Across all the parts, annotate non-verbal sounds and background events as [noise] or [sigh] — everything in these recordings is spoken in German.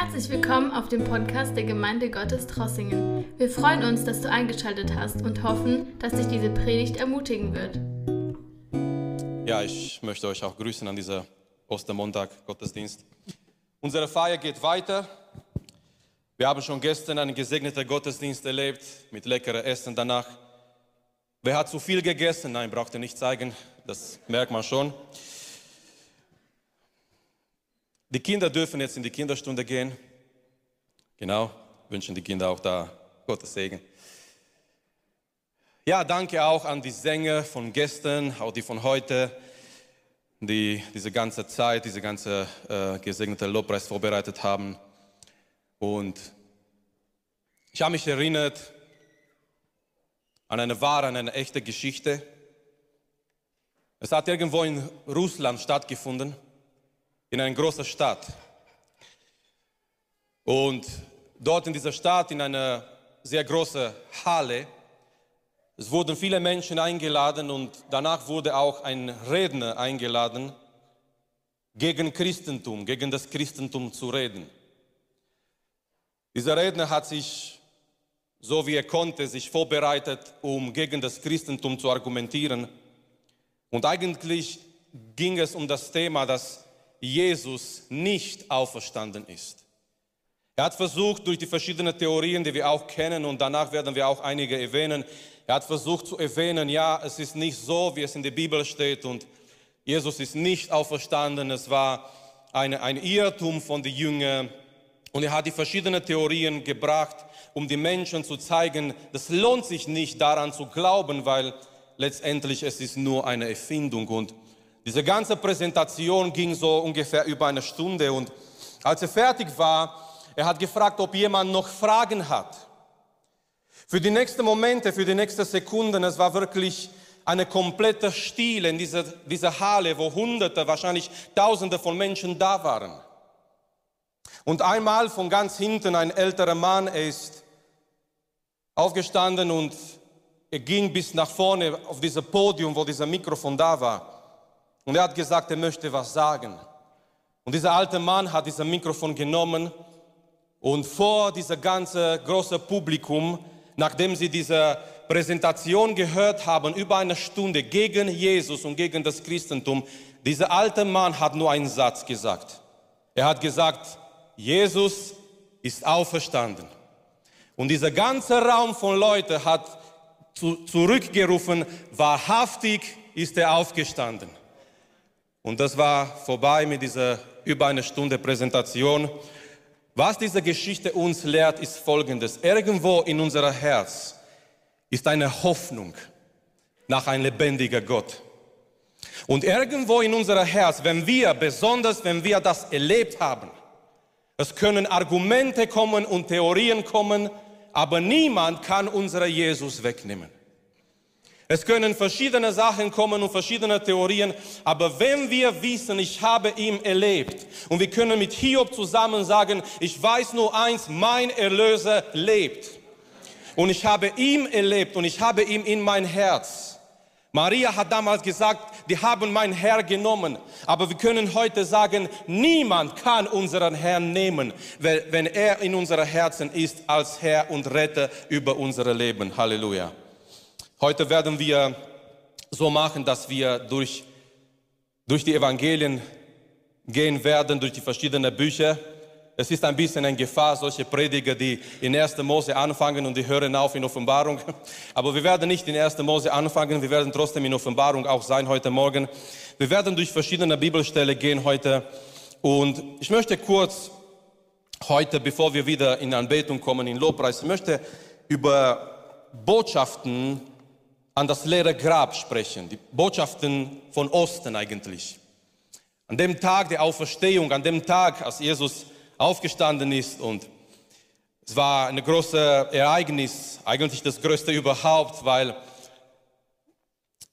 Herzlich willkommen auf dem Podcast der Gemeinde Gottes Trossingen. Wir freuen uns, dass du eingeschaltet hast und hoffen, dass dich diese Predigt ermutigen wird. Ja, ich möchte euch auch grüßen an dieser Ostermontag Gottesdienst. Unsere Feier geht weiter. Wir haben schon gestern einen gesegneten Gottesdienst erlebt mit leckerem Essen danach. Wer hat zu viel gegessen? Nein, braucht ihr nicht zeigen, das merkt man schon. Die Kinder dürfen jetzt in die Kinderstunde gehen. Genau, wünschen die Kinder auch da Gottes Segen. Ja, danke auch an die Sänger von gestern, auch die von heute, die diese ganze Zeit, diese ganze äh, gesegnete Lobpreis vorbereitet haben. Und ich habe mich erinnert an eine wahre, an eine echte Geschichte. Es hat irgendwo in Russland stattgefunden in eine große Stadt. Und dort in dieser Stadt, in einer sehr großen Halle, es wurden viele Menschen eingeladen und danach wurde auch ein Redner eingeladen, gegen Christentum, gegen das Christentum zu reden. Dieser Redner hat sich, so wie er konnte, sich vorbereitet, um gegen das Christentum zu argumentieren. Und eigentlich ging es um das Thema, dass Jesus nicht auferstanden ist. Er hat versucht, durch die verschiedenen Theorien, die wir auch kennen, und danach werden wir auch einige erwähnen, er hat versucht zu erwähnen, ja, es ist nicht so, wie es in der Bibel steht, und Jesus ist nicht auferstanden, es war eine, ein Irrtum von den Jüngern. Und er hat die verschiedenen Theorien gebracht, um die Menschen zu zeigen, das lohnt sich nicht daran zu glauben, weil letztendlich es ist nur eine Erfindung. Und diese ganze Präsentation ging so ungefähr über eine Stunde und als er fertig war, er hat gefragt, ob jemand noch Fragen hat. Für die nächsten Momente, für die nächsten Sekunden, es war wirklich eine komplette Stille in dieser, dieser Halle, wo Hunderte, wahrscheinlich Tausende von Menschen da waren. Und einmal von ganz hinten ein älterer Mann, ist aufgestanden und er ging bis nach vorne auf dieses Podium, wo dieser Mikrofon da war. Und er hat gesagt, er möchte was sagen. Und dieser alte Mann hat dieses Mikrofon genommen und vor dieser ganze große Publikum, nachdem sie diese Präsentation gehört haben, über eine Stunde gegen Jesus und gegen das Christentum, dieser alte Mann hat nur einen Satz gesagt. Er hat gesagt, Jesus ist auferstanden. Und dieser ganze Raum von Leuten hat zu, zurückgerufen, wahrhaftig ist er aufgestanden. Und das war vorbei mit dieser über eine Stunde Präsentation. Was diese Geschichte uns lehrt, ist Folgendes. Irgendwo in unser Herz ist eine Hoffnung nach einem lebendigen Gott. Und irgendwo in unser Herz, wenn wir, besonders wenn wir das erlebt haben, es können Argumente kommen und Theorien kommen, aber niemand kann unseren Jesus wegnehmen. Es können verschiedene Sachen kommen und verschiedene Theorien, aber wenn wir wissen, ich habe ihn erlebt und wir können mit Hiob zusammen sagen, ich weiß nur eins, mein Erlöser lebt. Und ich habe ihn erlebt und ich habe ihn in mein Herz. Maria hat damals gesagt, die haben mein Herr genommen. Aber wir können heute sagen, niemand kann unseren Herrn nehmen, wenn er in unseren Herzen ist als Herr und Retter über unser Leben. Halleluja. Heute werden wir so machen, dass wir durch, durch die Evangelien gehen werden, durch die verschiedenen Bücher. Es ist ein bisschen eine Gefahr, solche Prediger, die in 1. Mose anfangen und die hören auf in Offenbarung. [laughs] Aber wir werden nicht in 1. Mose anfangen, wir werden trotzdem in Offenbarung auch sein heute Morgen. Wir werden durch verschiedene Bibelstellen gehen heute. Und ich möchte kurz heute, bevor wir wieder in Anbetung kommen, in Lobpreis, ich möchte über Botschaften an das leere Grab sprechen, die Botschaften von Osten eigentlich. An dem Tag der Auferstehung, an dem Tag, als Jesus aufgestanden ist und es war ein großes Ereignis, eigentlich das größte überhaupt, weil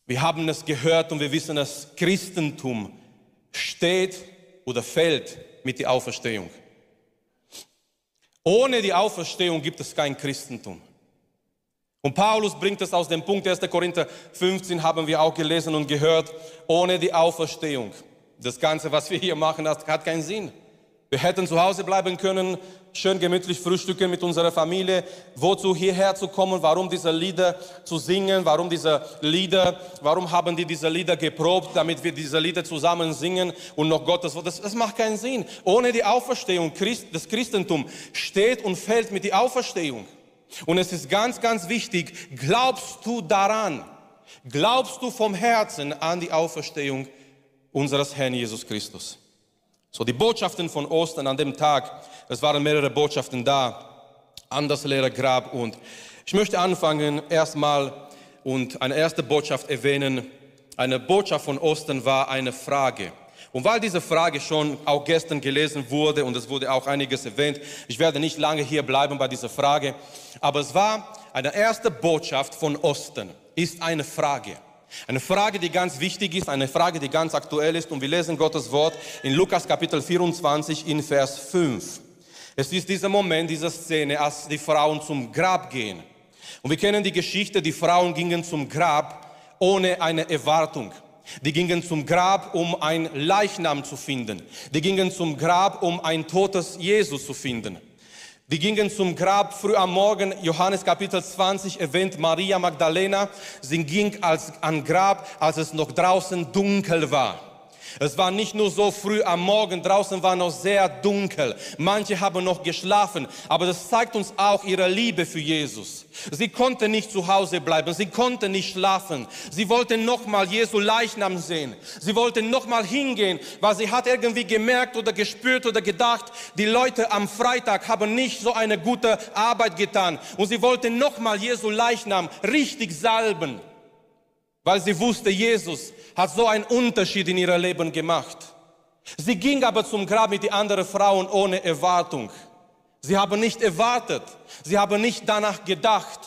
wir haben es gehört und wir wissen, dass Christentum steht oder fällt mit der Auferstehung. Ohne die Auferstehung gibt es kein Christentum. Und Paulus bringt es aus dem Punkt 1. Korinther 15, haben wir auch gelesen und gehört, ohne die Auferstehung. Das Ganze, was wir hier machen, hat keinen Sinn. Wir hätten zu Hause bleiben können, schön gemütlich frühstücken mit unserer Familie. Wozu hierher zu kommen? Warum diese Lieder zu singen? Warum diese Lieder? Warum haben die diese Lieder geprobt, damit wir diese Lieder zusammen singen und noch Gottes Wort? Das, das macht keinen Sinn. Ohne die Auferstehung, Christ, das Christentum steht und fällt mit der Auferstehung. Und es ist ganz, ganz wichtig, glaubst du daran? Glaubst du vom Herzen an die Auferstehung unseres Herrn Jesus Christus? So die Botschaften von Ostern an dem Tag, es waren mehrere Botschaften da an das leere Grab und ich möchte anfangen erstmal und eine erste Botschaft erwähnen. Eine Botschaft von Ostern war eine Frage. Und weil diese Frage schon auch gestern gelesen wurde und es wurde auch einiges erwähnt, ich werde nicht lange hier bleiben bei dieser Frage, aber es war eine erste Botschaft von Ostern, ist eine Frage. Eine Frage, die ganz wichtig ist, eine Frage, die ganz aktuell ist und wir lesen Gottes Wort in Lukas Kapitel 24 in Vers 5. Es ist dieser Moment, diese Szene, als die Frauen zum Grab gehen. Und wir kennen die Geschichte, die Frauen gingen zum Grab ohne eine Erwartung. Die gingen zum Grab, um ein Leichnam zu finden. Die gingen zum Grab, um ein totes Jesus zu finden. Die gingen zum Grab früh am Morgen, Johannes Kapitel 20 erwähnt Maria Magdalena. Sie ging als, an Grab, als es noch draußen dunkel war. Es war nicht nur so früh am Morgen, draußen war noch sehr dunkel. Manche haben noch geschlafen, aber das zeigt uns auch ihre Liebe für Jesus. Sie konnte nicht zu Hause bleiben, sie konnte nicht schlafen. Sie wollte nochmal Jesu Leichnam sehen. Sie wollte nochmal hingehen, weil sie hat irgendwie gemerkt oder gespürt oder gedacht, die Leute am Freitag haben nicht so eine gute Arbeit getan. Und sie wollte nochmal Jesu Leichnam richtig salben, weil sie wusste, Jesus hat so einen Unterschied in ihrem Leben gemacht. Sie ging aber zum Grab mit den anderen Frauen ohne Erwartung. Sie haben nicht erwartet. Sie haben nicht danach gedacht.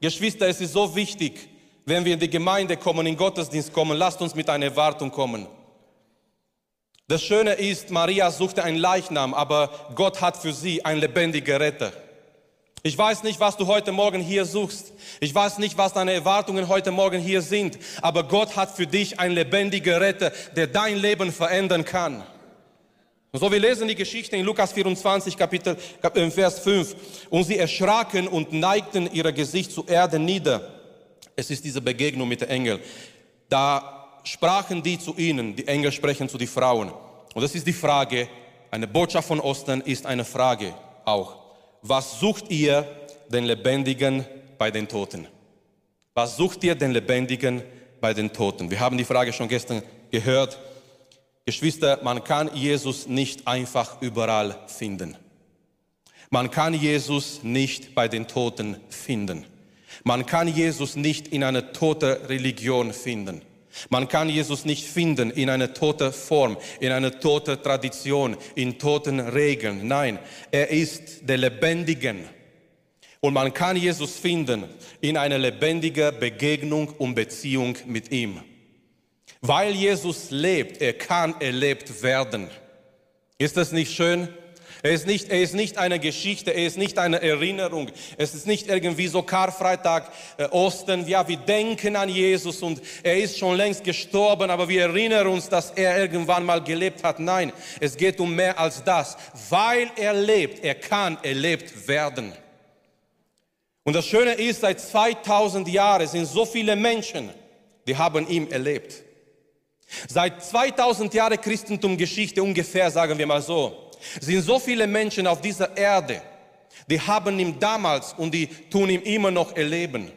Geschwister, es ist so wichtig, wenn wir in die Gemeinde kommen, in Gottesdienst kommen, lasst uns mit einer Erwartung kommen. Das Schöne ist, Maria suchte einen Leichnam, aber Gott hat für sie einen lebendigen Retter. Ich weiß nicht, was du heute Morgen hier suchst. Ich weiß nicht, was deine Erwartungen heute Morgen hier sind. Aber Gott hat für dich einen lebendigen Retter, der dein Leben verändern kann. Und so, wir lesen die Geschichte in Lukas 24, Kapitel, äh, Vers 5. Und sie erschraken und neigten ihr Gesicht zur Erde nieder. Es ist diese Begegnung mit den Engeln. Da sprachen die zu ihnen, die Engel sprechen zu den Frauen. Und das ist die Frage, eine Botschaft von Osten ist eine Frage auch was sucht ihr den Lebendigen bei den Toten? Was sucht ihr den Lebendigen bei den Toten? Wir haben die Frage schon gestern gehört. Geschwister, man kann Jesus nicht einfach überall finden. Man kann Jesus nicht bei den Toten finden. Man kann Jesus nicht in einer toten Religion finden. Man kann Jesus nicht finden in einer toten Form, in einer toten Tradition, in toten Regeln. Nein, er ist der Lebendigen. Und man kann Jesus finden in einer lebendigen Begegnung und Beziehung mit ihm. Weil Jesus lebt, er kann erlebt werden. Ist das nicht schön? Er ist, nicht, er ist nicht eine Geschichte, er ist nicht eine Erinnerung. Es ist nicht irgendwie so Karfreitag, äh, Osten. Ja, wir denken an Jesus und er ist schon längst gestorben, aber wir erinnern uns, dass er irgendwann mal gelebt hat. Nein, es geht um mehr als das. Weil er lebt, er kann erlebt werden. Und das Schöne ist, seit 2000 Jahren sind so viele Menschen, die haben ihn erlebt. Seit 2000 Jahren Christentumgeschichte ungefähr, sagen wir mal so, sind so viele Menschen auf dieser Erde, die haben ihn damals und die tun ihn immer noch erleben.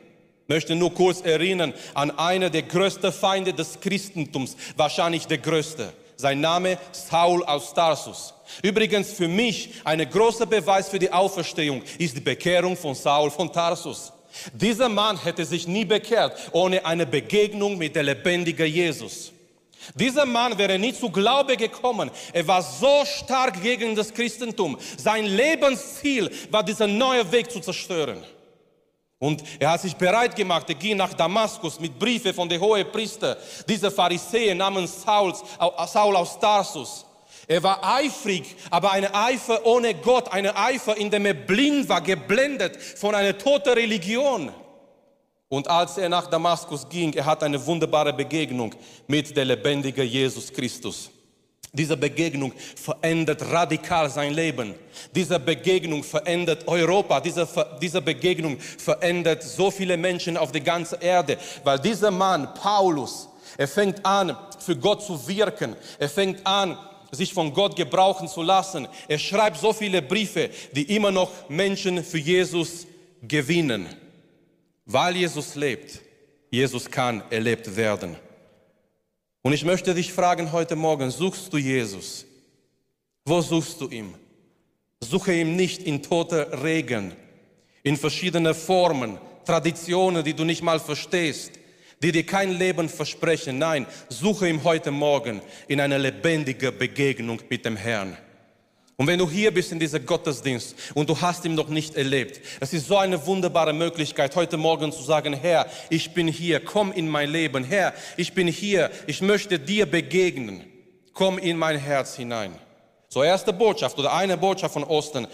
Ich möchte nur kurz erinnern an einen der größten Feinde des Christentums, wahrscheinlich der größte. Sein Name Saul aus Tarsus. Übrigens für mich ein großer Beweis für die Auferstehung ist die Bekehrung von Saul von Tarsus. Dieser Mann hätte sich nie bekehrt ohne eine Begegnung mit der lebendigen Jesus. Dieser Mann wäre nie zu Glaube gekommen. Er war so stark gegen das Christentum. Sein Lebensziel war, diesen neuen Weg zu zerstören. Und er hat sich bereit gemacht, er ging nach Damaskus mit Briefe von der hohen Priester, dieser Pharisäer namens Sauls, Saul aus Tarsus. Er war eifrig, aber eine Eifer ohne Gott, eine Eifer, in dem er blind war, geblendet von einer toten Religion. Und als er nach Damaskus ging, er hat eine wunderbare Begegnung mit der lebendigen Jesus Christus. Diese Begegnung verändert radikal sein Leben. Diese Begegnung verändert Europa. Diese, diese Begegnung verändert so viele Menschen auf der ganzen Erde. Weil dieser Mann, Paulus, er fängt an, für Gott zu wirken. Er fängt an, sich von Gott gebrauchen zu lassen. Er schreibt so viele Briefe, die immer noch Menschen für Jesus gewinnen. Weil Jesus lebt. Jesus kann erlebt werden. Und ich möchte dich fragen heute Morgen, suchst du Jesus? Wo suchst du ihn? Suche ihn nicht in toter Regen, in verschiedene Formen, Traditionen, die du nicht mal verstehst, die dir kein Leben versprechen. Nein, suche ihn heute Morgen in einer lebendigen Begegnung mit dem Herrn. Und wenn du hier bist in diesem Gottesdienst und du hast ihn noch nicht erlebt, es ist so eine wunderbare Möglichkeit, heute Morgen zu sagen, Herr, ich bin hier, komm in mein Leben. Herr, ich bin hier, ich möchte dir begegnen. Komm in mein Herz hinein. So erste Botschaft oder eine Botschaft von Osten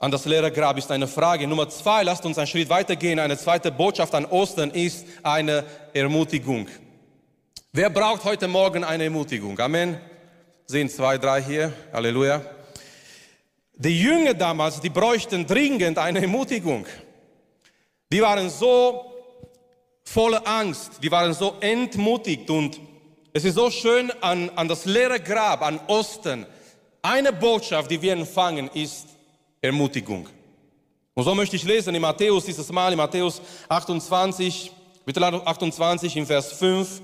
an das leere Grab ist eine Frage. Nummer zwei, lasst uns einen Schritt weitergehen. Eine zweite Botschaft an Ostern ist eine Ermutigung. Wer braucht heute Morgen eine Ermutigung? Amen. Sehen zwei, drei hier. Halleluja. Die Jünger damals, die bräuchten dringend eine Ermutigung. Die waren so voller Angst, die waren so entmutigt und es ist so schön an, an das leere Grab, an Osten. Eine Botschaft, die wir empfangen, ist Ermutigung. Und so möchte ich lesen in Matthäus dieses Mal, in Matthäus 28, Kapitel 28, in Vers 5.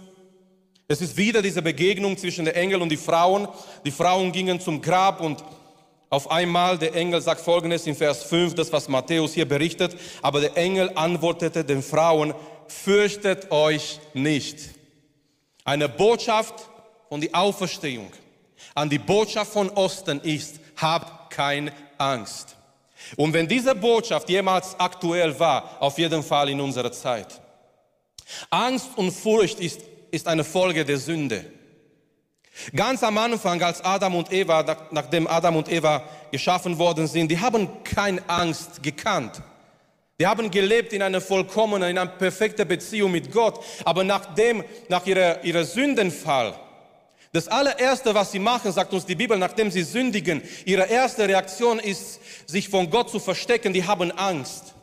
Es ist wieder diese Begegnung zwischen den Engeln und die Frauen. Die Frauen gingen zum Grab und auf einmal, der Engel sagt folgendes in Vers 5, das was Matthäus hier berichtet, aber der Engel antwortete den Frauen, fürchtet euch nicht. Eine Botschaft von der Auferstehung an die Botschaft von Osten ist, habt keine Angst. Und wenn diese Botschaft jemals aktuell war, auf jeden Fall in unserer Zeit. Angst und Furcht ist, ist eine Folge der Sünde. Ganz am Anfang, als Adam und Eva, nachdem Adam und Eva geschaffen worden sind, die haben keine Angst gekannt. Die haben gelebt in einer vollkommenen, in einer perfekten Beziehung mit Gott. Aber nachdem, nach ihrer, ihrer Sündenfall, das allererste, was sie machen, sagt uns die Bibel, nachdem sie sündigen, ihre erste Reaktion ist, sich von Gott zu verstecken. Die haben Angst.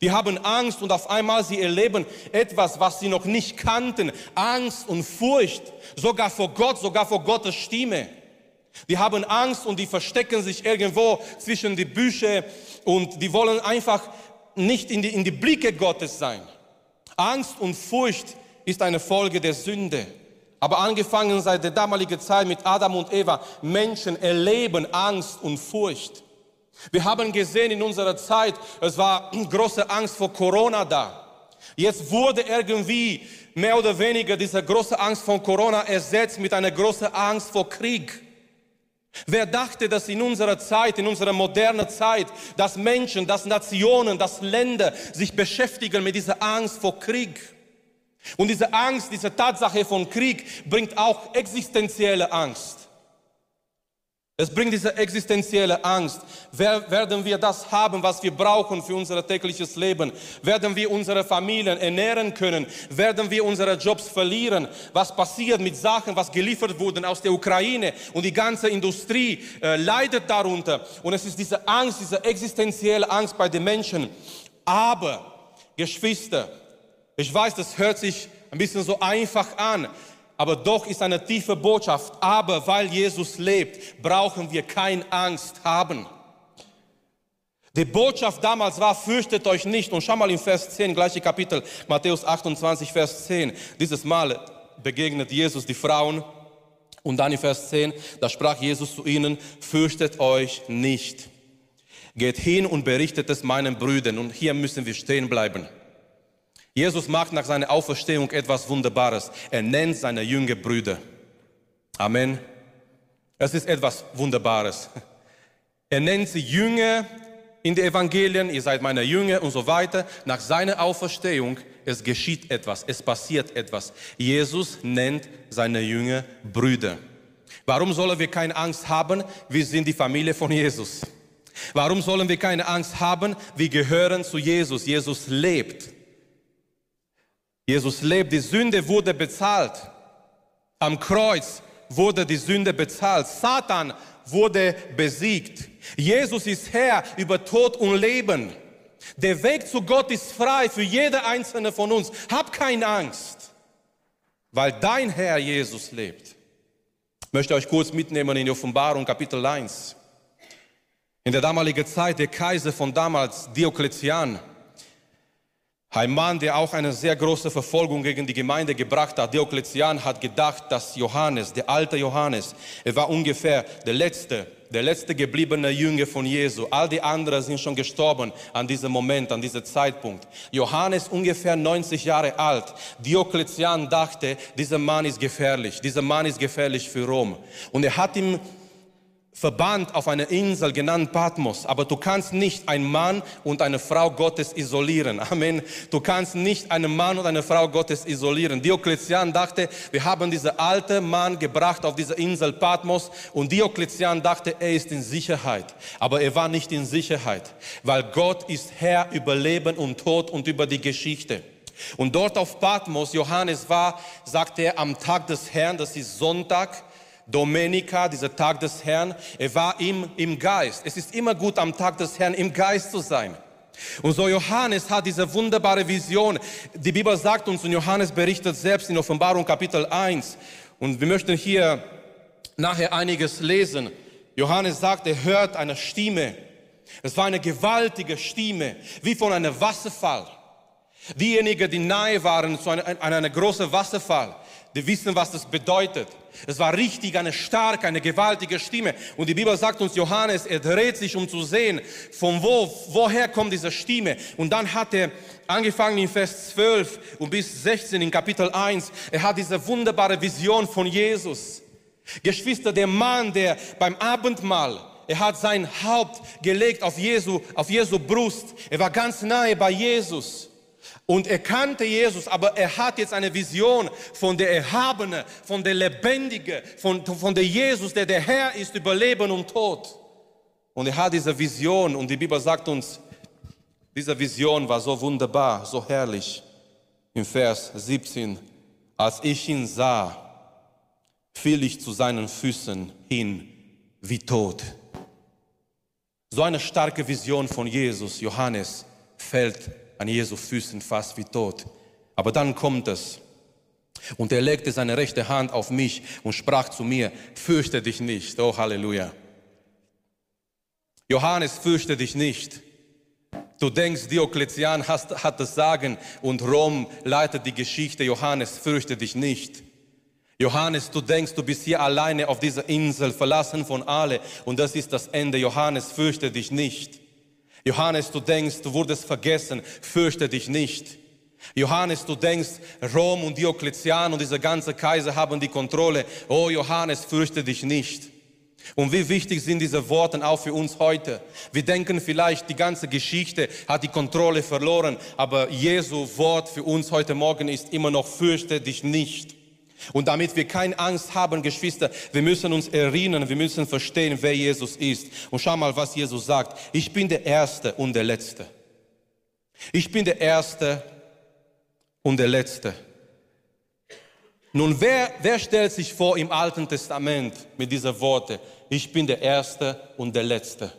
Die haben Angst und auf einmal sie erleben etwas, was sie noch nicht kannten. Angst und Furcht, sogar vor Gott, sogar vor Gottes Stimme. Die haben Angst und die verstecken sich irgendwo zwischen die Büsche und die wollen einfach nicht in die, in die Blicke Gottes sein. Angst und Furcht ist eine Folge der Sünde. Aber angefangen seit der damaligen Zeit mit Adam und Eva, Menschen erleben Angst und Furcht. Wir haben gesehen in unserer Zeit, es war [clears throat] große Angst vor Corona da. Jetzt wurde irgendwie mehr oder weniger diese große Angst vor Corona ersetzt mit einer großen Angst vor Krieg. Wer dachte, dass in unserer Zeit, in unserer modernen Zeit, dass Menschen, dass Nationen, dass Länder sich beschäftigen mit dieser Angst vor Krieg? Und diese Angst, diese Tatsache von Krieg bringt auch existenzielle Angst. Es bringt diese existenzielle Angst. Werden wir das haben, was wir brauchen für unser tägliches Leben? Werden wir unsere Familien ernähren können? Werden wir unsere Jobs verlieren? Was passiert mit Sachen, was geliefert wurden aus der Ukraine? Und die ganze Industrie äh, leidet darunter. Und es ist diese Angst, diese existenzielle Angst bei den Menschen. Aber, Geschwister, ich weiß, das hört sich ein bisschen so einfach an, aber doch ist eine tiefe Botschaft. Aber weil Jesus lebt, brauchen wir keine Angst haben. Die Botschaft damals war, fürchtet euch nicht. Und schau mal in Vers 10, gleiche Kapitel, Matthäus 28, Vers 10. Dieses Mal begegnet Jesus die Frauen. Und dann in Vers 10, da sprach Jesus zu ihnen, fürchtet euch nicht. Geht hin und berichtet es meinen Brüdern. Und hier müssen wir stehen bleiben. Jesus macht nach seiner Auferstehung etwas Wunderbares. Er nennt seine Jünger Brüder. Amen. Es ist etwas Wunderbares. Er nennt sie Jünger in den Evangelien, ihr seid meine Jünger und so weiter. Nach seiner Auferstehung, es geschieht etwas, es passiert etwas. Jesus nennt seine Jünger Brüder. Warum sollen wir keine Angst haben? Wir sind die Familie von Jesus. Warum sollen wir keine Angst haben? Wir gehören zu Jesus. Jesus lebt. Jesus lebt, die Sünde wurde bezahlt. Am Kreuz wurde die Sünde bezahlt. Satan wurde besiegt. Jesus ist Herr über Tod und Leben. Der Weg zu Gott ist frei für jede einzelne von uns. Hab keine Angst, weil dein Herr Jesus lebt. Ich möchte euch kurz mitnehmen in die Offenbarung Kapitel 1. In der damaligen Zeit, der Kaiser von damals, Diokletian, ein Mann, der auch eine sehr große Verfolgung gegen die Gemeinde gebracht hat. Diokletian hat gedacht, dass Johannes, der alte Johannes, er war ungefähr der letzte, der letzte gebliebene Jünger von Jesu. All die anderen sind schon gestorben an diesem Moment, an diesem Zeitpunkt. Johannes ungefähr 90 Jahre alt. Diokletian dachte, dieser Mann ist gefährlich. Dieser Mann ist gefährlich für Rom. Und er hat ihm verbannt auf einer Insel genannt Patmos. Aber du kannst nicht einen Mann und eine Frau Gottes isolieren. Amen. Du kannst nicht einen Mann und eine Frau Gottes isolieren. Diokletian dachte, wir haben diesen alten Mann gebracht auf diese Insel Patmos und Diokletian dachte, er ist in Sicherheit. Aber er war nicht in Sicherheit, weil Gott ist Herr über Leben und Tod und über die Geschichte. Und dort auf Patmos, Johannes war, sagte er, am Tag des Herrn, das ist Sonntag, Domenica, dieser Tag des Herrn, er war ihm im Geist. Es ist immer gut, am Tag des Herrn im Geist zu sein. Und so Johannes hat diese wunderbare Vision. Die Bibel sagt uns, und Johannes berichtet selbst in Offenbarung Kapitel 1, und wir möchten hier nachher einiges lesen. Johannes sagt, er hört eine Stimme. Es war eine gewaltige Stimme, wie von einem Wasserfall. Diejenigen, die nahe waren zu einem, an einem großen Wasserfall, die wissen, was das bedeutet. Es war richtig eine starke, eine gewaltige Stimme. Und die Bibel sagt uns, Johannes, er dreht sich, um zu sehen, von wo, woher kommt diese Stimme. Und dann hat er angefangen in Vers 12 und bis 16 in Kapitel 1, er hat diese wunderbare Vision von Jesus. Geschwister, der Mann, der beim Abendmahl er hat sein Haupt gelegt auf Jesu, auf Jesu Brust. Er war ganz nahe bei Jesus. Und er kannte Jesus, aber er hat jetzt eine Vision von der Erhabene, von der Lebendige, von, von der Jesus, der der Herr ist über Leben und Tod. Und er hat diese Vision und die Bibel sagt uns, diese Vision war so wunderbar, so herrlich. Im Vers 17, als ich ihn sah, fiel ich zu seinen Füßen hin wie tot. So eine starke Vision von Jesus, Johannes, fällt an Jesu Füßen fast wie tot. Aber dann kommt es. Und er legte seine rechte Hand auf mich und sprach zu mir, fürchte dich nicht. Oh Halleluja. Johannes, fürchte dich nicht. Du denkst, Diokletian hat, das Sagen und Rom leitet die Geschichte. Johannes, fürchte dich nicht. Johannes, du denkst, du bist hier alleine auf dieser Insel, verlassen von alle und das ist das Ende. Johannes, fürchte dich nicht. Johannes, du denkst, du wurdest vergessen, fürchte dich nicht. Johannes, du denkst, Rom und Diokletian und dieser ganze Kaiser haben die Kontrolle. Oh Johannes, fürchte dich nicht. Und wie wichtig sind diese Worte auch für uns heute? Wir denken vielleicht, die ganze Geschichte hat die Kontrolle verloren, aber Jesu Wort für uns heute Morgen ist immer noch, fürchte dich nicht. Und damit wir keine Angst haben, Geschwister, wir müssen uns erinnern, wir müssen verstehen, wer Jesus ist. Und schau mal, was Jesus sagt. Ich bin der Erste und der Letzte. Ich bin der Erste und der Letzte. Nun, wer, wer stellt sich vor im Alten Testament mit dieser Worte? Ich bin der Erste und der Letzte.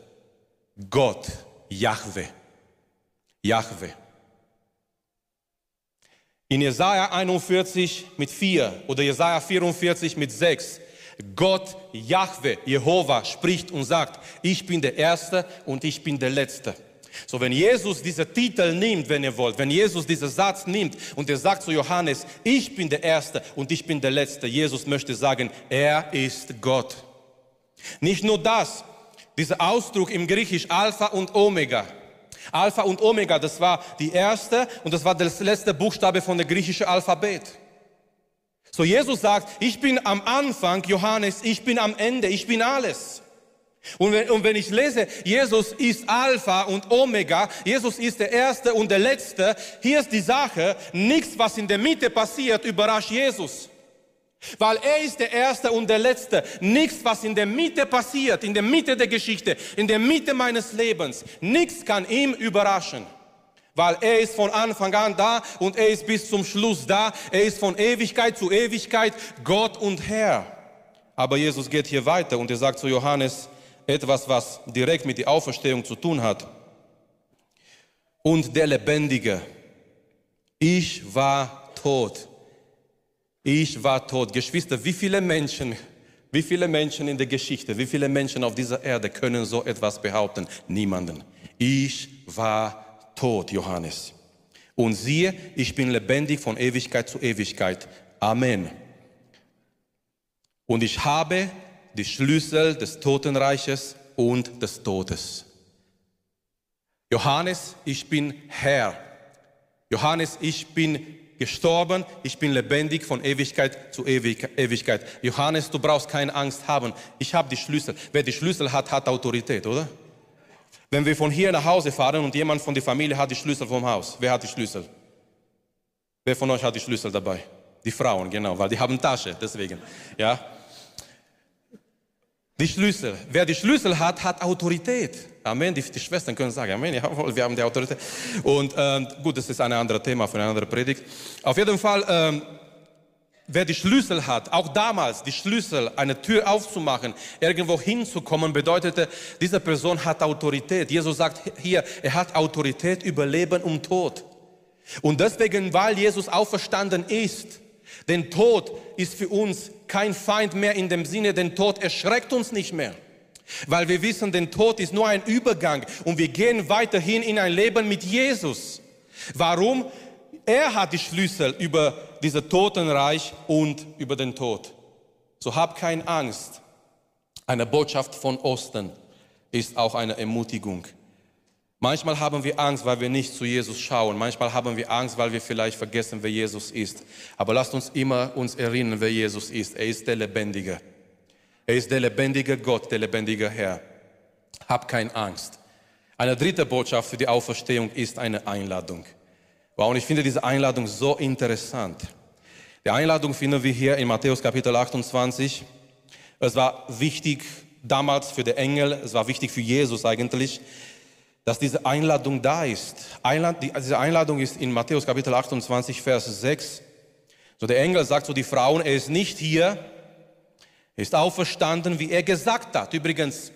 Gott, Yahweh. Yahweh. In Jesaja 41 mit 4 oder Jesaja 44 mit 6. Gott, Yahweh, Jehova spricht und sagt, ich bin der Erste und ich bin der Letzte. So, wenn Jesus diesen Titel nimmt, wenn ihr wollt, wenn Jesus diesen Satz nimmt und er sagt zu Johannes, ich bin der Erste und ich bin der Letzte, Jesus möchte sagen, er ist Gott. Nicht nur das, dieser Ausdruck im Griechisch Alpha und Omega, Alpha und Omega, das war die erste und das war das letzte Buchstabe von der griechischen Alphabet. So Jesus sagt, ich bin am Anfang, Johannes, ich bin am Ende, ich bin alles. Und wenn, und wenn ich lese, Jesus ist Alpha und Omega, Jesus ist der Erste und der Letzte, hier ist die Sache, nichts, was in der Mitte passiert, überrascht Jesus. Weil er ist der Erste und der Letzte. Nichts, was in der Mitte passiert, in der Mitte der Geschichte, in der Mitte meines Lebens, nichts kann ihm überraschen. Weil er ist von Anfang an da und er ist bis zum Schluss da. Er ist von Ewigkeit zu Ewigkeit Gott und Herr. Aber Jesus geht hier weiter und er sagt zu Johannes etwas, was direkt mit der Auferstehung zu tun hat. Und der Lebendige, ich war tot. Ich war tot. Geschwister, wie viele Menschen, wie viele Menschen in der Geschichte, wie viele Menschen auf dieser Erde können so etwas behaupten? Niemanden. Ich war tot, Johannes. Und siehe, ich bin lebendig von Ewigkeit zu Ewigkeit. Amen. Und ich habe die Schlüssel des Totenreiches und des Todes. Johannes, ich bin Herr. Johannes, ich bin gestorben, ich bin lebendig von Ewigkeit zu Ewigkeit. Johannes, du brauchst keine Angst haben. Ich habe die Schlüssel. Wer die Schlüssel hat, hat Autorität, oder? Wenn wir von hier nach Hause fahren und jemand von der Familie hat die Schlüssel vom Haus, wer hat die Schlüssel? Wer von euch hat die Schlüssel dabei? Die Frauen, genau, weil die haben Tasche, deswegen. Ja. Die Schlüssel. Wer die Schlüssel hat, hat Autorität. Amen. Die, die Schwestern können sagen, Amen. Jawohl, wir haben die Autorität. Und ähm, gut, das ist ein anderes Thema für eine andere Predigt. Auf jeden Fall, ähm, wer die Schlüssel hat, auch damals die Schlüssel, eine Tür aufzumachen, irgendwo hinzukommen, bedeutete, diese Person hat Autorität. Jesus sagt hier, er hat Autorität über Leben und Tod. Und deswegen, weil Jesus auferstanden ist, denn Tod ist für uns kein Feind mehr in dem Sinne, denn Tod erschreckt uns nicht mehr. Weil wir wissen, denn Tod ist nur ein Übergang und wir gehen weiterhin in ein Leben mit Jesus. Warum? Er hat die Schlüssel über dieses Totenreich und über den Tod. So hab keine Angst. Eine Botschaft von Osten ist auch eine Ermutigung. Manchmal haben wir Angst, weil wir nicht zu Jesus schauen. Manchmal haben wir Angst, weil wir vielleicht vergessen, wer Jesus ist. Aber lasst uns immer uns erinnern, wer Jesus ist. Er ist der Lebendige. Er ist der lebendige Gott, der lebendige Herr. Hab keine Angst. Eine dritte Botschaft für die Auferstehung ist eine Einladung. Wow, und ich finde diese Einladung so interessant. Die Einladung finden wir hier in Matthäus Kapitel 28. Es war wichtig damals für den Engel, es war wichtig für Jesus eigentlich, dass diese Einladung da ist. Einlad, die, diese Einladung ist in Matthäus Kapitel 28, Vers 6. So der Engel sagt zu die Frauen, er ist nicht hier, er ist auferstanden, wie er gesagt hat. Übrigens,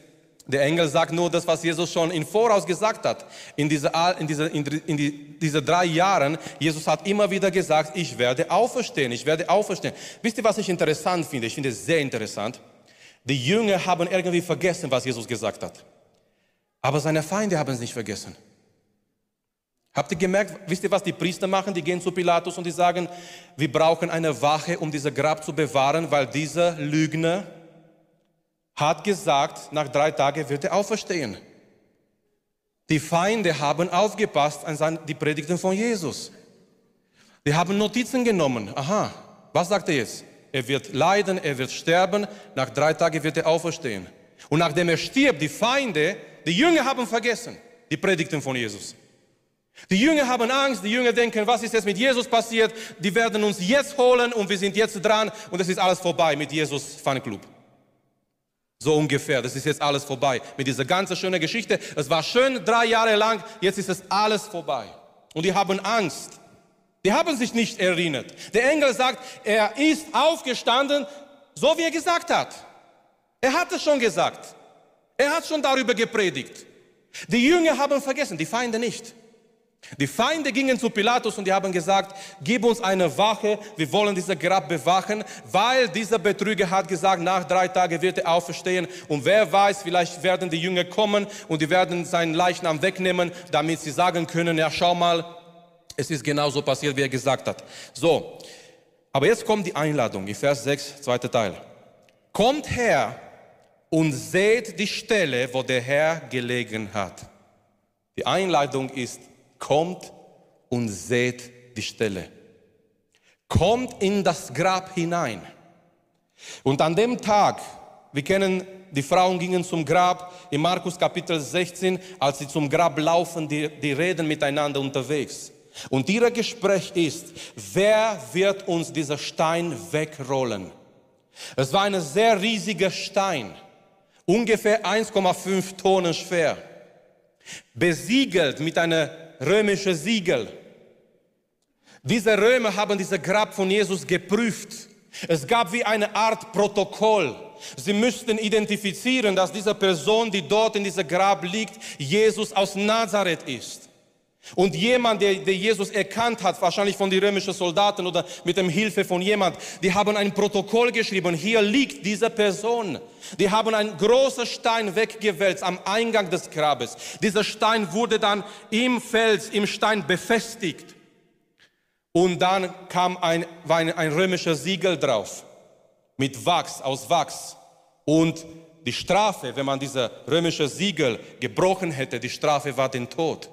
der Engel sagt nur das, was Jesus schon im Voraus gesagt hat. In diese, in diese, in die, diese drei Jahren, Jesus hat immer wieder gesagt, ich werde auferstehen, ich werde auferstehen. Wisst ihr, was ich interessant finde? Ich finde es sehr interessant. Die Jünger haben irgendwie vergessen, was Jesus gesagt hat. Aber seine Feinde haben es nicht vergessen. Habt ihr gemerkt, wisst ihr, was die Priester machen? Die gehen zu Pilatus und die sagen, wir brauchen eine Wache, um dieses Grab zu bewahren, weil dieser Lügner hat gesagt, nach drei Tagen wird er auferstehen. Die Feinde haben aufgepasst an die Predigten von Jesus. Die haben Notizen genommen. Aha, was sagt er jetzt? Er wird leiden, er wird sterben, nach drei Tagen wird er auferstehen. Und nachdem er stirbt, die Feinde die Jünger haben vergessen die Predigten von Jesus. Die Jünger haben Angst, die Jünger denken, was ist jetzt mit Jesus passiert? Die werden uns jetzt holen und wir sind jetzt dran und es ist alles vorbei mit Jesus Fanclub. So ungefähr, das ist jetzt alles vorbei mit dieser ganzen schönen Geschichte. Es war schön drei Jahre lang, jetzt ist es alles vorbei. Und die haben Angst. Die haben sich nicht erinnert. Der Engel sagt, er ist aufgestanden, so wie er gesagt hat. Er hat es schon gesagt. Er hat schon darüber gepredigt. Die Jünger haben vergessen, die Feinde nicht. Die Feinde gingen zu Pilatus und die haben gesagt, gib uns eine Wache, wir wollen dieses Grab bewachen, weil dieser Betrüger hat gesagt, nach drei Tagen wird er auferstehen und wer weiß, vielleicht werden die Jünger kommen und die werden seinen Leichnam wegnehmen, damit sie sagen können, ja schau mal, es ist genauso passiert, wie er gesagt hat. So, aber jetzt kommt die Einladung, in Vers 6, zweiter Teil. Kommt her und seht die Stelle, wo der Herr gelegen hat. Die Einleitung ist, kommt und seht die Stelle. Kommt in das Grab hinein. Und an dem Tag, wir kennen, die Frauen gingen zum Grab in Markus Kapitel 16, als sie zum Grab laufen, die, die reden miteinander unterwegs. Und ihr Gespräch ist, wer wird uns dieser Stein wegrollen? Es war ein sehr riesiger Stein ungefähr 1,5 Tonnen schwer, besiegelt mit einer römischen Siegel. Diese Römer haben diese Grab von Jesus geprüft. Es gab wie eine Art Protokoll. Sie müssten identifizieren, dass diese Person, die dort in diesem Grab liegt, Jesus aus Nazareth ist. Und jemand, der, der, Jesus erkannt hat, wahrscheinlich von den römischen Soldaten oder mit dem Hilfe von jemand, die haben ein Protokoll geschrieben. Hier liegt diese Person. Die haben einen großen Stein weggewälzt am Eingang des Grabes. Dieser Stein wurde dann im Fels, im Stein befestigt. Und dann kam ein, ein, ein römischer Siegel drauf mit Wachs, aus Wachs. Und die Strafe, wenn man diese römische Siegel gebrochen hätte, die Strafe war den Tod.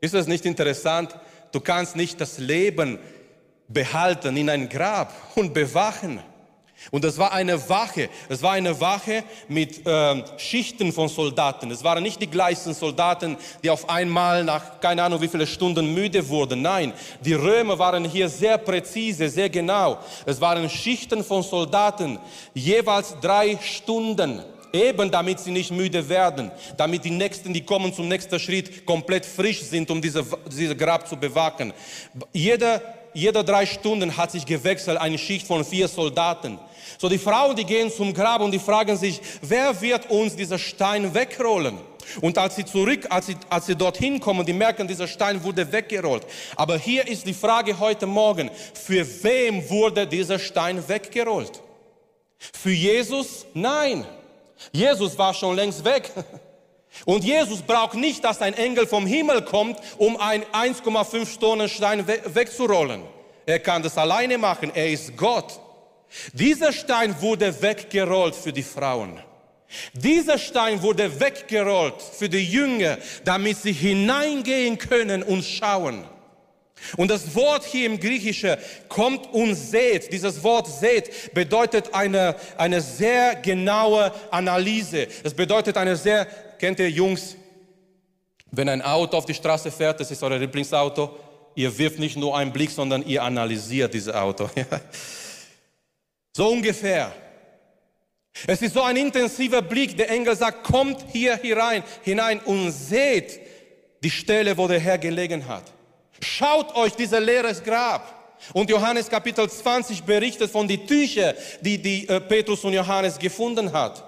Ist das nicht interessant? Du kannst nicht das Leben behalten in ein Grab und bewachen. Und es war eine Wache. Es war eine Wache mit äh, Schichten von Soldaten. Es waren nicht die gleichen Soldaten, die auf einmal nach keine Ahnung wie viele Stunden müde wurden. Nein, die Römer waren hier sehr präzise, sehr genau. Es waren Schichten von Soldaten, jeweils drei Stunden. Eben damit sie nicht müde werden, damit die Nächsten, die kommen zum nächsten Schritt, komplett frisch sind, um diese, diese Grab zu bewachen. Jeder, jeder drei Stunden hat sich gewechselt eine Schicht von vier Soldaten. So die Frauen, die gehen zum Grab und die fragen sich, wer wird uns dieser Stein wegrollen? Und als sie zurück, als sie, als sie dorthin kommen, die merken, dieser Stein wurde weggerollt. Aber hier ist die Frage heute Morgen, für wem wurde dieser Stein weggerollt? Für Jesus? Nein. Jesus war schon längst weg. Und Jesus braucht nicht, dass ein Engel vom Himmel kommt, um ein 1,5 Tonnen Stein wegzurollen. Er kann das alleine machen. Er ist Gott. Dieser Stein wurde weggerollt für die Frauen. Dieser Stein wurde weggerollt für die Jünger, damit sie hineingehen können und schauen. Und das Wort hier im Griechischen kommt und seht. Dieses Wort seht bedeutet eine, eine sehr genaue Analyse. Es bedeutet eine sehr, kennt ihr Jungs, wenn ein Auto auf die Straße fährt, das ist euer Lieblingsauto, ihr wirft nicht nur einen Blick, sondern ihr analysiert dieses Auto. [laughs] so ungefähr. Es ist so ein intensiver Blick. Der Engel sagt, kommt hier hinein, hinein und seht die Stelle, wo der Herr gelegen hat. Schaut euch dieses leeres Grab. Und Johannes Kapitel 20 berichtet von den Tüchern, die, die äh, Petrus und Johannes gefunden hat.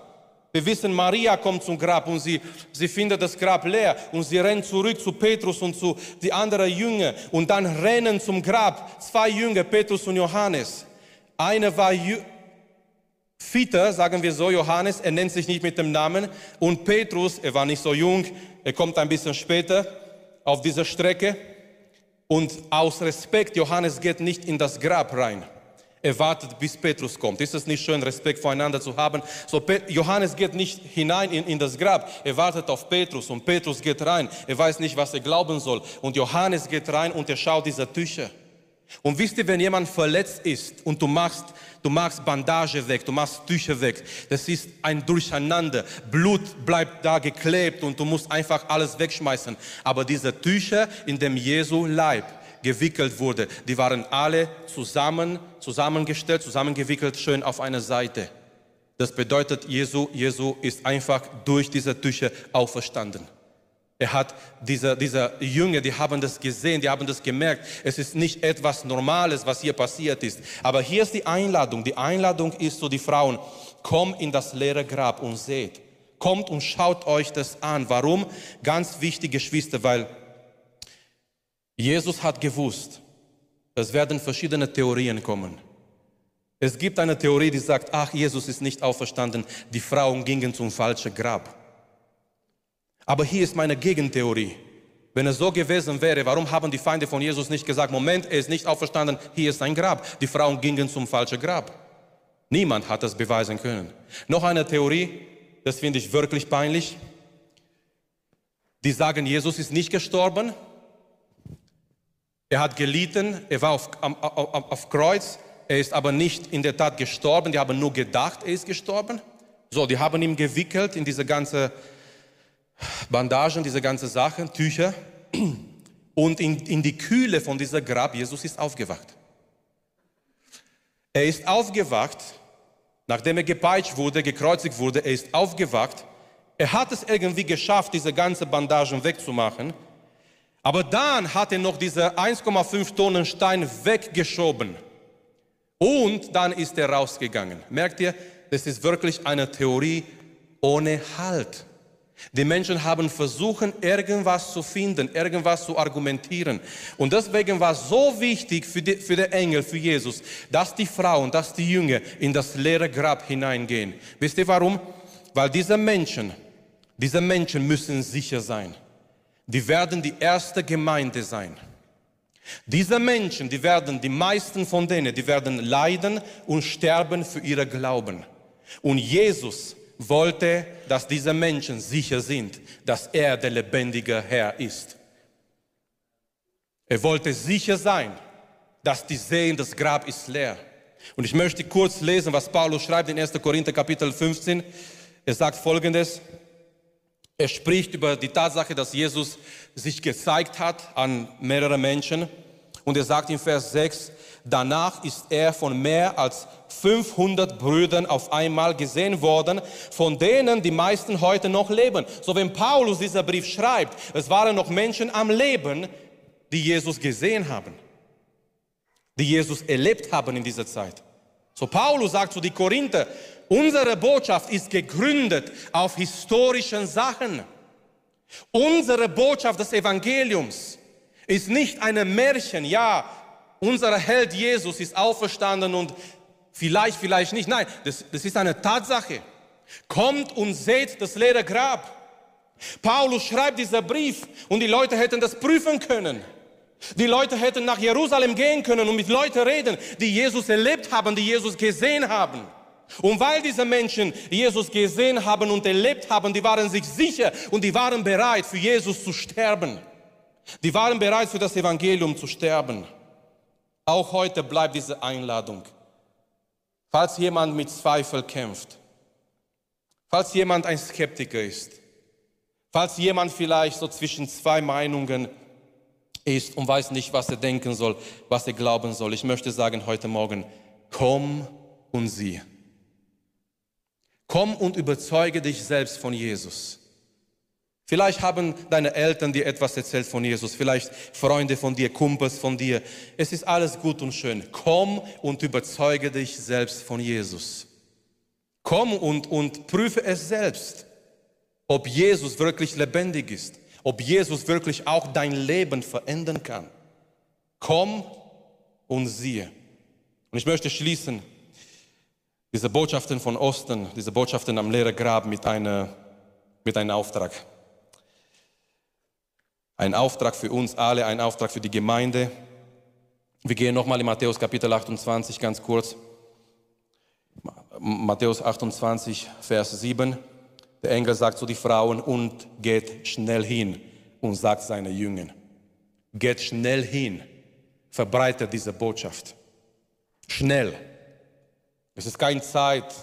Wir wissen, Maria kommt zum Grab und sie, sie findet das Grab leer und sie rennt zurück zu Petrus und zu die anderen Jünger und dann rennen zum Grab zwei Jünger, Petrus und Johannes. Einer war Jü fitter, sagen wir so, Johannes, er nennt sich nicht mit dem Namen und Petrus, er war nicht so jung, er kommt ein bisschen später auf dieser Strecke und aus Respekt, Johannes geht nicht in das Grab rein. Er wartet, bis Petrus kommt. Ist es nicht schön, Respekt voreinander zu haben? So, Johannes geht nicht hinein in, in das Grab. Er wartet auf Petrus und Petrus geht rein. Er weiß nicht, was er glauben soll. Und Johannes geht rein und er schaut diese Tücher. Und wisst ihr, wenn jemand verletzt ist und du machst, du machst Bandage weg, du machst Tücher weg, das ist ein Durcheinander. Blut bleibt da geklebt und du musst einfach alles wegschmeißen. Aber diese Tücher, in dem Jesu Leib gewickelt wurde, die waren alle zusammen, zusammengestellt, zusammengewickelt, schön auf einer Seite. Das bedeutet, Jesu, Jesu ist einfach durch diese Tücher auferstanden. Er hat diese, diese Jünger, die haben das gesehen, die haben das gemerkt. Es ist nicht etwas Normales, was hier passiert ist. Aber hier ist die Einladung. Die Einladung ist zu die Frauen, komm in das leere Grab und seht. Kommt und schaut euch das an. Warum? Ganz wichtig, Geschwister, weil Jesus hat gewusst, es werden verschiedene Theorien kommen. Es gibt eine Theorie, die sagt, ach, Jesus ist nicht auferstanden, die Frauen gingen zum falschen Grab. Aber hier ist meine Gegentheorie. Wenn es so gewesen wäre, warum haben die Feinde von Jesus nicht gesagt, Moment, er ist nicht auferstanden, hier ist ein Grab. Die Frauen gingen zum falschen Grab. Niemand hat das beweisen können. Noch eine Theorie, das finde ich wirklich peinlich. Die sagen, Jesus ist nicht gestorben. Er hat gelitten, er war auf, auf, auf Kreuz, er ist aber nicht in der Tat gestorben. Die haben nur gedacht, er ist gestorben. So, die haben ihn gewickelt in diese ganze Bandagen, diese ganze Sachen, Tücher. Und in, in die Kühle von dieser Grab, Jesus ist aufgewacht. Er ist aufgewacht, nachdem er gepeitscht wurde, gekreuzigt wurde, er ist aufgewacht. Er hat es irgendwie geschafft, diese ganze Bandagen wegzumachen. Aber dann hat er noch diese 1,5 Tonnen Stein weggeschoben. Und dann ist er rausgegangen. Merkt ihr, das ist wirklich eine Theorie ohne Halt. Die Menschen haben versucht, irgendwas zu finden, irgendwas zu argumentieren. Und deswegen war es so wichtig für, die, für den Engel, für Jesus, dass die Frauen, dass die Jünger in das leere Grab hineingehen. Wisst ihr warum? Weil diese Menschen, diese Menschen müssen sicher sein. Die werden die erste Gemeinde sein. Diese Menschen, die werden, die meisten von denen, die werden leiden und sterben für ihre Glauben. Und Jesus wollte, dass diese Menschen sicher sind, dass er der lebendige Herr ist. Er wollte sicher sein, dass die sehen, das Grab ist leer. Und ich möchte kurz lesen, was Paulus schreibt in 1. Korinther Kapitel 15. Er sagt folgendes. Er spricht über die Tatsache, dass Jesus sich gezeigt hat an mehrere Menschen. Und er sagt in Vers 6, danach ist er von mehr als 500 Brüdern auf einmal gesehen worden, von denen die meisten heute noch leben. So wenn Paulus dieser Brief schreibt, es waren noch Menschen am Leben, die Jesus gesehen haben, die Jesus erlebt haben in dieser Zeit. So Paulus sagt zu die Korinther, unsere Botschaft ist gegründet auf historischen Sachen. Unsere Botschaft des Evangeliums ist nicht eine Märchen, ja, unser Held Jesus ist auferstanden und vielleicht, vielleicht nicht. Nein, das, das ist eine Tatsache. Kommt und seht das leere Grab. Paulus schreibt dieser Brief und die Leute hätten das prüfen können. Die Leute hätten nach Jerusalem gehen können und mit Leuten reden, die Jesus erlebt haben, die Jesus gesehen haben. Und weil diese Menschen Jesus gesehen haben und erlebt haben, die waren sich sicher und die waren bereit, für Jesus zu sterben. Die waren bereit, für das Evangelium zu sterben. Auch heute bleibt diese Einladung. Falls jemand mit Zweifel kämpft, falls jemand ein Skeptiker ist, falls jemand vielleicht so zwischen zwei Meinungen ist und weiß nicht, was er denken soll, was er glauben soll, ich möchte sagen heute Morgen, komm und sieh. Komm und überzeuge dich selbst von Jesus. Vielleicht haben deine Eltern dir etwas erzählt von Jesus, vielleicht Freunde von dir, Kumpels von dir. Es ist alles gut und schön. Komm und überzeuge dich selbst von Jesus. Komm und, und prüfe es selbst, ob Jesus wirklich lebendig ist, ob Jesus wirklich auch dein Leben verändern kann. Komm und siehe. Und ich möchte schließen diese Botschaften von Osten, diese Botschaften am leeren Grab mit, einer, mit einem Auftrag. Ein Auftrag für uns alle, ein Auftrag für die Gemeinde. Wir gehen nochmal in Matthäus Kapitel 28 ganz kurz. Matthäus 28, Vers 7. Der Engel sagt zu den Frauen und geht schnell hin und sagt seinen Jüngern, geht schnell hin, verbreitet diese Botschaft. Schnell. Es ist keine Zeit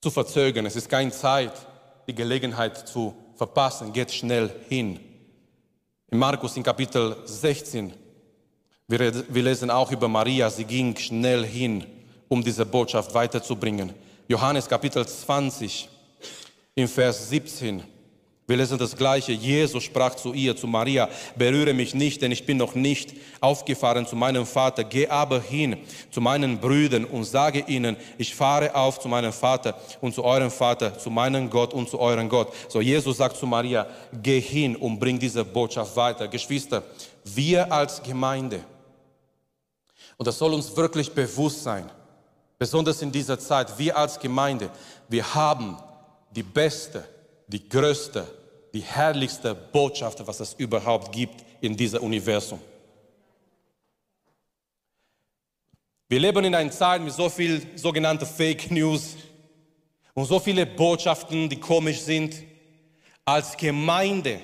zu verzögern, es ist keine Zeit, die Gelegenheit zu verpassen. Geht schnell hin. In Markus in Kapitel 16, wir, wir lesen auch über Maria, sie ging schnell hin, um diese Botschaft weiterzubringen. Johannes Kapitel 20, in Vers 17, wir lesen das Gleiche. Jesus sprach zu ihr, zu Maria, berühre mich nicht, denn ich bin noch nicht aufgefahren zu meinem Vater. Geh aber hin zu meinen Brüdern und sage ihnen, ich fahre auf zu meinem Vater und zu eurem Vater, zu meinem Gott und zu eurem Gott. So Jesus sagt zu Maria, geh hin und bring diese Botschaft weiter. Geschwister, wir als Gemeinde, und das soll uns wirklich bewusst sein, besonders in dieser Zeit, wir als Gemeinde, wir haben die beste die größte, die herrlichste Botschaft, was es überhaupt gibt in diesem Universum. Wir leben in einer Zeit mit so viel sogenannte Fake News und so viele Botschaften, die komisch sind. Als Gemeinde,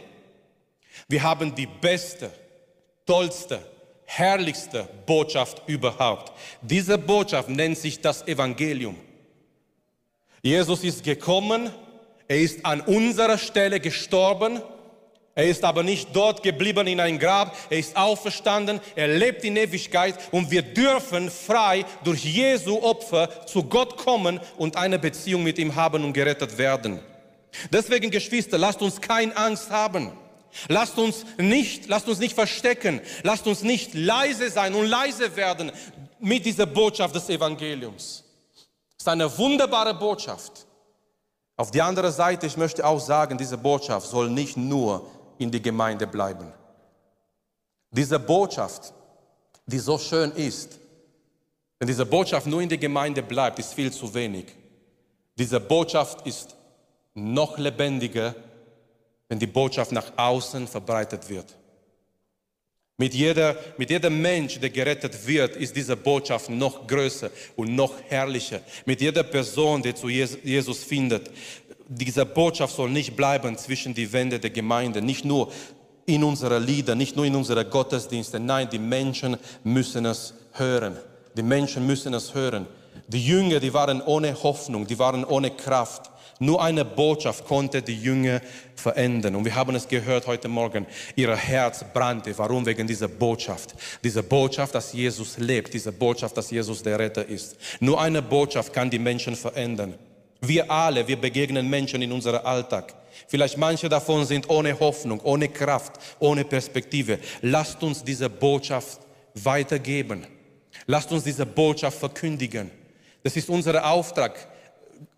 wir haben die beste, tollste, herrlichste Botschaft überhaupt. Diese Botschaft nennt sich das Evangelium. Jesus ist gekommen, er ist an unserer Stelle gestorben. Er ist aber nicht dort geblieben in einem Grab. Er ist auferstanden. Er lebt in Ewigkeit und wir dürfen frei durch Jesu Opfer zu Gott kommen und eine Beziehung mit ihm haben und gerettet werden. Deswegen, Geschwister, lasst uns keine Angst haben. Lasst uns nicht, lasst uns nicht verstecken. Lasst uns nicht leise sein und leise werden mit dieser Botschaft des Evangeliums. Es ist eine wunderbare Botschaft. Auf die andere Seite, ich möchte auch sagen, diese Botschaft soll nicht nur in die Gemeinde bleiben. Diese Botschaft, die so schön ist, wenn diese Botschaft nur in der Gemeinde bleibt, ist viel zu wenig. Diese Botschaft ist noch lebendiger, wenn die Botschaft nach außen verbreitet wird. Mit, jeder, mit jedem Mensch, der gerettet wird, ist diese Botschaft noch größer und noch herrlicher. Mit jeder Person, die zu Jesus findet, diese Botschaft soll nicht bleiben zwischen die Wände der Gemeinde, nicht nur in unsere Lieder, nicht nur in unsere Gottesdienste. Nein, die Menschen müssen es hören. Die Menschen müssen es hören. Die Jünger, die waren ohne Hoffnung, die waren ohne Kraft. Nur eine Botschaft konnte die Jünger verändern. Und wir haben es gehört heute Morgen. Ihr Herz brannte. Warum? Wegen dieser Botschaft. Diese Botschaft, dass Jesus lebt. Diese Botschaft, dass Jesus der Retter ist. Nur eine Botschaft kann die Menschen verändern. Wir alle, wir begegnen Menschen in unserem Alltag. Vielleicht manche davon sind ohne Hoffnung, ohne Kraft, ohne Perspektive. Lasst uns diese Botschaft weitergeben. Lasst uns diese Botschaft verkündigen. Das ist unser Auftrag.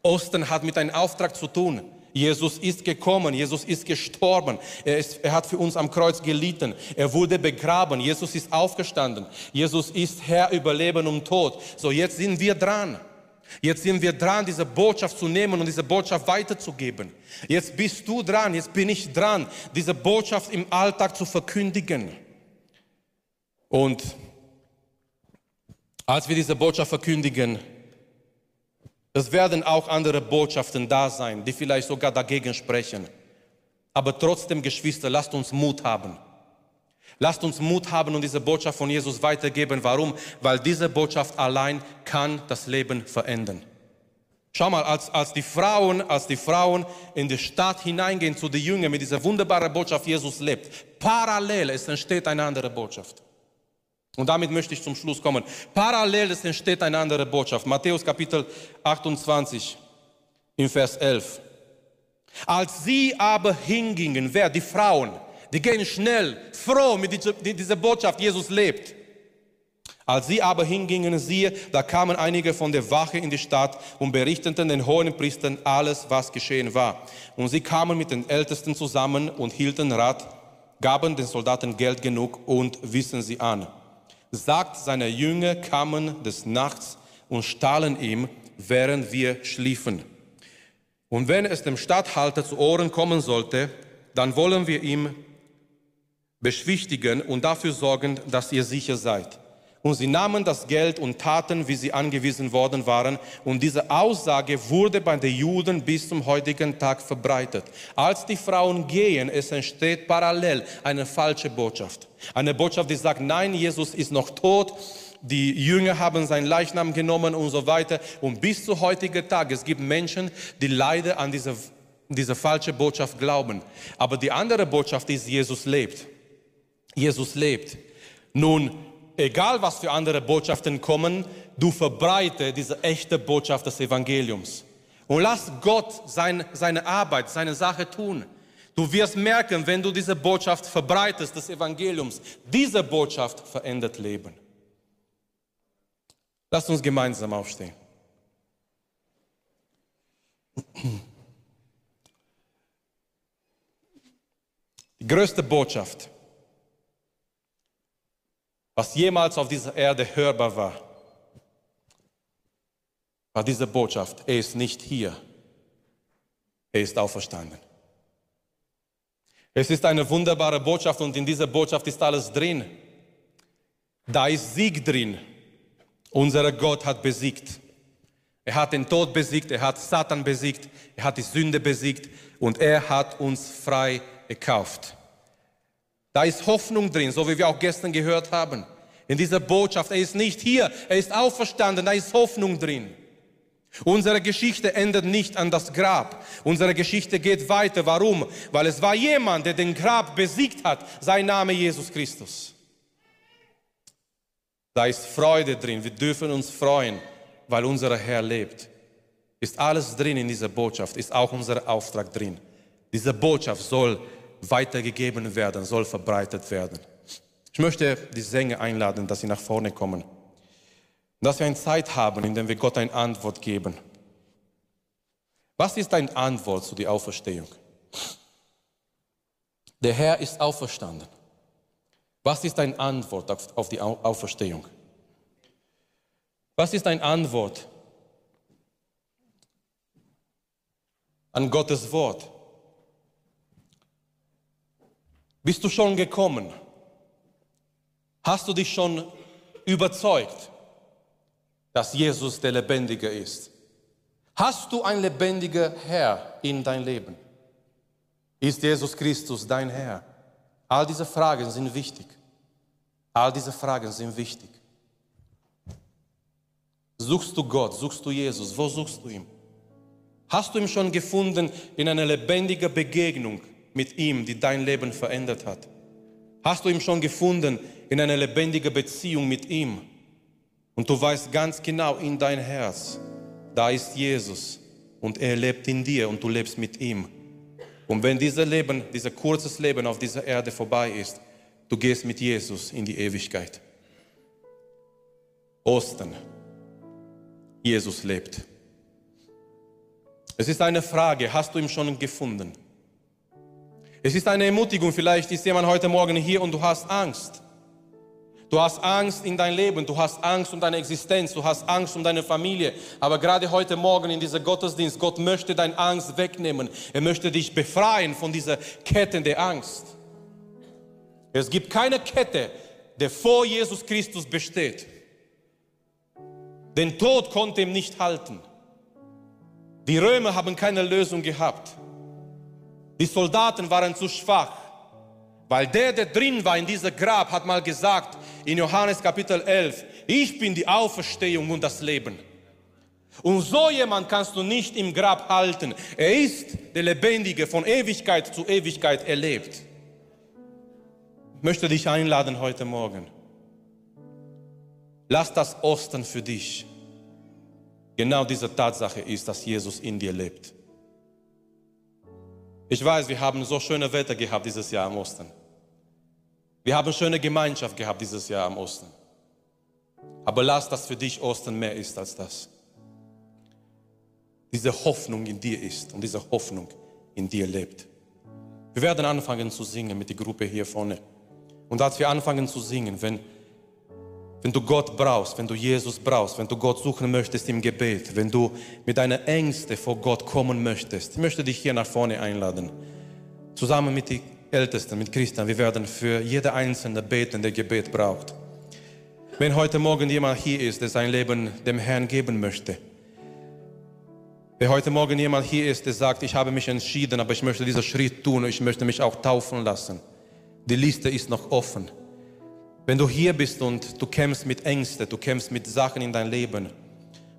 Osten hat mit einem Auftrag zu tun. Jesus ist gekommen, Jesus ist gestorben, er, ist, er hat für uns am Kreuz gelitten, er wurde begraben, Jesus ist aufgestanden, Jesus ist Herr über Leben und Tod. So, jetzt sind wir dran. Jetzt sind wir dran, diese Botschaft zu nehmen und diese Botschaft weiterzugeben. Jetzt bist du dran, jetzt bin ich dran, diese Botschaft im Alltag zu verkündigen. Und als wir diese Botschaft verkündigen, es werden auch andere Botschaften da sein, die vielleicht sogar dagegen sprechen. Aber trotzdem, Geschwister, lasst uns Mut haben. Lasst uns Mut haben und diese Botschaft von Jesus weitergeben. Warum? Weil diese Botschaft allein kann das Leben verändern. Schau mal, als, als, die Frauen, als die Frauen in die Stadt hineingehen zu den Jüngern mit dieser wunderbaren Botschaft, Jesus lebt, parallel, es entsteht eine andere Botschaft. Und damit möchte ich zum Schluss kommen. Parallel es entsteht eine andere Botschaft. Matthäus Kapitel 28 im Vers 11. Als sie aber hingingen, wer? Die Frauen, die gehen schnell, froh mit dieser Botschaft, Jesus lebt. Als sie aber hingingen, siehe, da kamen einige von der Wache in die Stadt und berichteten den hohen Priestern alles, was geschehen war. Und sie kamen mit den Ältesten zusammen und hielten Rat, gaben den Soldaten Geld genug und wissen sie an sagt, seine Jünger kamen des Nachts und stahlen ihm, während wir schliefen. Und wenn es dem Statthalter zu Ohren kommen sollte, dann wollen wir ihm beschwichtigen und dafür sorgen, dass ihr sicher seid. Und sie nahmen das Geld und taten, wie sie angewiesen worden waren. Und diese Aussage wurde bei den Juden bis zum heutigen Tag verbreitet. Als die Frauen gehen, es entsteht parallel eine falsche Botschaft. Eine Botschaft, die sagt, nein, Jesus ist noch tot. Die Jünger haben sein Leichnam genommen und so weiter. Und bis zu heutigen Tag, es gibt Menschen, die leider an diese, diese falsche Botschaft glauben. Aber die andere Botschaft ist, Jesus lebt. Jesus lebt. Nun, egal was für andere Botschaften kommen, du verbreite diese echte Botschaft des Evangeliums. Und lass Gott sein, seine Arbeit, seine Sache tun. Du wirst merken, wenn du diese Botschaft verbreitest, des Evangeliums, diese Botschaft verändert Leben. Lass uns gemeinsam aufstehen. Die größte Botschaft was jemals auf dieser Erde hörbar war, war diese Botschaft, er ist nicht hier, er ist auferstanden. Es ist eine wunderbare Botschaft und in dieser Botschaft ist alles drin. Da ist Sieg drin. Unser Gott hat besiegt. Er hat den Tod besiegt, er hat Satan besiegt, er hat die Sünde besiegt und er hat uns frei gekauft. Da ist Hoffnung drin, so wie wir auch gestern gehört haben. In dieser Botschaft, er ist nicht hier, er ist auferstanden, da ist Hoffnung drin. Unsere Geschichte endet nicht an das Grab. Unsere Geschichte geht weiter. Warum? Weil es war jemand, der den Grab besiegt hat. Sein Name Jesus Christus. Da ist Freude drin. Wir dürfen uns freuen, weil unser Herr lebt. Ist alles drin in dieser Botschaft, ist auch unser Auftrag drin. Diese Botschaft soll weitergegeben werden, soll verbreitet werden. Ich möchte die Sänger einladen, dass sie nach vorne kommen. dass wir eine Zeit haben, in der wir Gott eine Antwort geben. Was ist deine Antwort zu der Auferstehung? Der Herr ist auferstanden. Was ist deine Antwort auf die Auferstehung? Was ist deine Antwort an Gottes Wort? Bist du schon gekommen? Hast du dich schon überzeugt, dass Jesus der Lebendige ist? Hast du ein lebendiger Herr in dein Leben? Ist Jesus Christus dein Herr? All diese Fragen sind wichtig. All diese Fragen sind wichtig. Suchst du Gott? Suchst du Jesus? Wo suchst du ihn? Hast du ihn schon gefunden in einer lebendigen Begegnung mit ihm, die dein Leben verändert hat? Hast du ihn schon gefunden in einer lebendigen Beziehung mit ihm? Und du weißt ganz genau in dein Herz, da ist Jesus und er lebt in dir und du lebst mit ihm. Und wenn dieses Leben, dieser kurzes Leben auf dieser Erde vorbei ist, du gehst mit Jesus in die Ewigkeit. Ostern. Jesus lebt. Es ist eine Frage, hast du ihn schon gefunden? Es ist eine Ermutigung, vielleicht ist jemand heute Morgen hier und du hast Angst. Du hast Angst in dein Leben, du hast Angst um deine Existenz, du hast Angst um deine Familie. Aber gerade heute Morgen in dieser Gottesdienst, Gott möchte deine Angst wegnehmen. Er möchte dich befreien von dieser Kette der Angst. Es gibt keine Kette, der vor Jesus Christus besteht. Den Tod konnte ihm nicht halten. Die Römer haben keine Lösung gehabt. Die Soldaten waren zu schwach, weil der, der drin war in dieser Grab, hat mal gesagt in Johannes Kapitel 11, ich bin die Auferstehung und das Leben. Und so jemand kannst du nicht im Grab halten. Er ist der Lebendige, von Ewigkeit zu Ewigkeit erlebt. Ich möchte dich einladen heute Morgen. Lass das Osten für dich genau diese Tatsache ist, dass Jesus in dir lebt. Ich weiß, wir haben so schöne Wetter gehabt dieses Jahr am Osten. Wir haben schöne Gemeinschaft gehabt dieses Jahr am Osten. Aber lass das für dich Osten mehr ist als das. Diese Hoffnung in dir ist und diese Hoffnung in dir lebt. Wir werden anfangen zu singen mit der Gruppe hier vorne. Und als wir anfangen zu singen, wenn, wenn du Gott brauchst, wenn du Jesus brauchst, wenn du Gott suchen möchtest im Gebet, wenn du mit deiner Ängste vor Gott kommen möchtest, ich möchte dich hier nach vorne einladen. Zusammen mit den Ältesten, mit Christian, wir werden für jede Einzelne beten, der Gebet braucht. Wenn heute Morgen jemand hier ist, der sein Leben dem Herrn geben möchte, wenn heute Morgen jemand hier ist, der sagt, ich habe mich entschieden, aber ich möchte diesen Schritt tun und ich möchte mich auch taufen lassen, die Liste ist noch offen. Wenn du hier bist und du kämpfst mit Ängsten, du kämpfst mit Sachen in dein Leben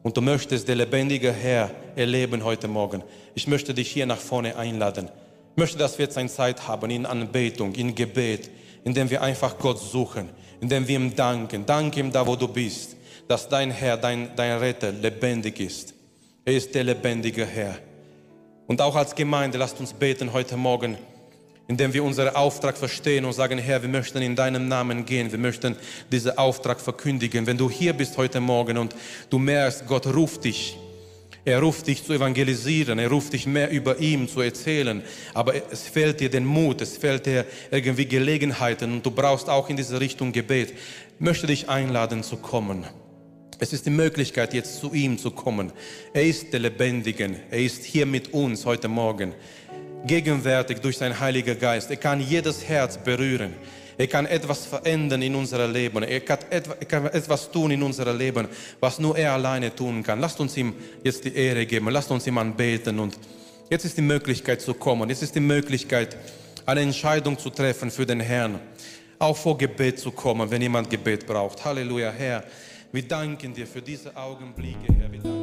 und du möchtest den lebendigen Herr erleben heute Morgen, ich möchte dich hier nach vorne einladen. Ich möchte, dass wir jetzt eine Zeit haben in Anbetung, in Gebet, indem wir einfach Gott suchen, indem wir ihm danken. Danke ihm da, wo du bist, dass dein Herr, dein, dein Retter lebendig ist. Er ist der lebendige Herr. Und auch als Gemeinde, lasst uns beten heute Morgen indem wir unseren Auftrag verstehen und sagen, Herr, wir möchten in deinem Namen gehen, wir möchten diesen Auftrag verkündigen. Wenn du hier bist heute Morgen und du merkst, Gott ruft dich, er ruft dich zu evangelisieren, er ruft dich mehr über ihn zu erzählen, aber es fehlt dir den Mut, es fehlt dir irgendwie Gelegenheiten und du brauchst auch in diese Richtung Gebet. Ich möchte dich einladen zu kommen. Es ist die Möglichkeit, jetzt zu ihm zu kommen. Er ist der Lebendige, er ist hier mit uns heute Morgen gegenwärtig durch seinen Heiligen Geist. Er kann jedes Herz berühren. Er kann etwas verändern in unserem Leben. Er kann, etwas, tun in unserem Leben, was nur er alleine tun kann. Lasst uns ihm jetzt die Ehre geben. Lasst uns ihm anbeten. Und jetzt ist die Möglichkeit zu kommen. Jetzt ist die Möglichkeit, eine Entscheidung zu treffen für den Herrn. Auch vor Gebet zu kommen, wenn jemand Gebet braucht. Halleluja, Herr. Wir danken dir für diese Augenblicke, Herr.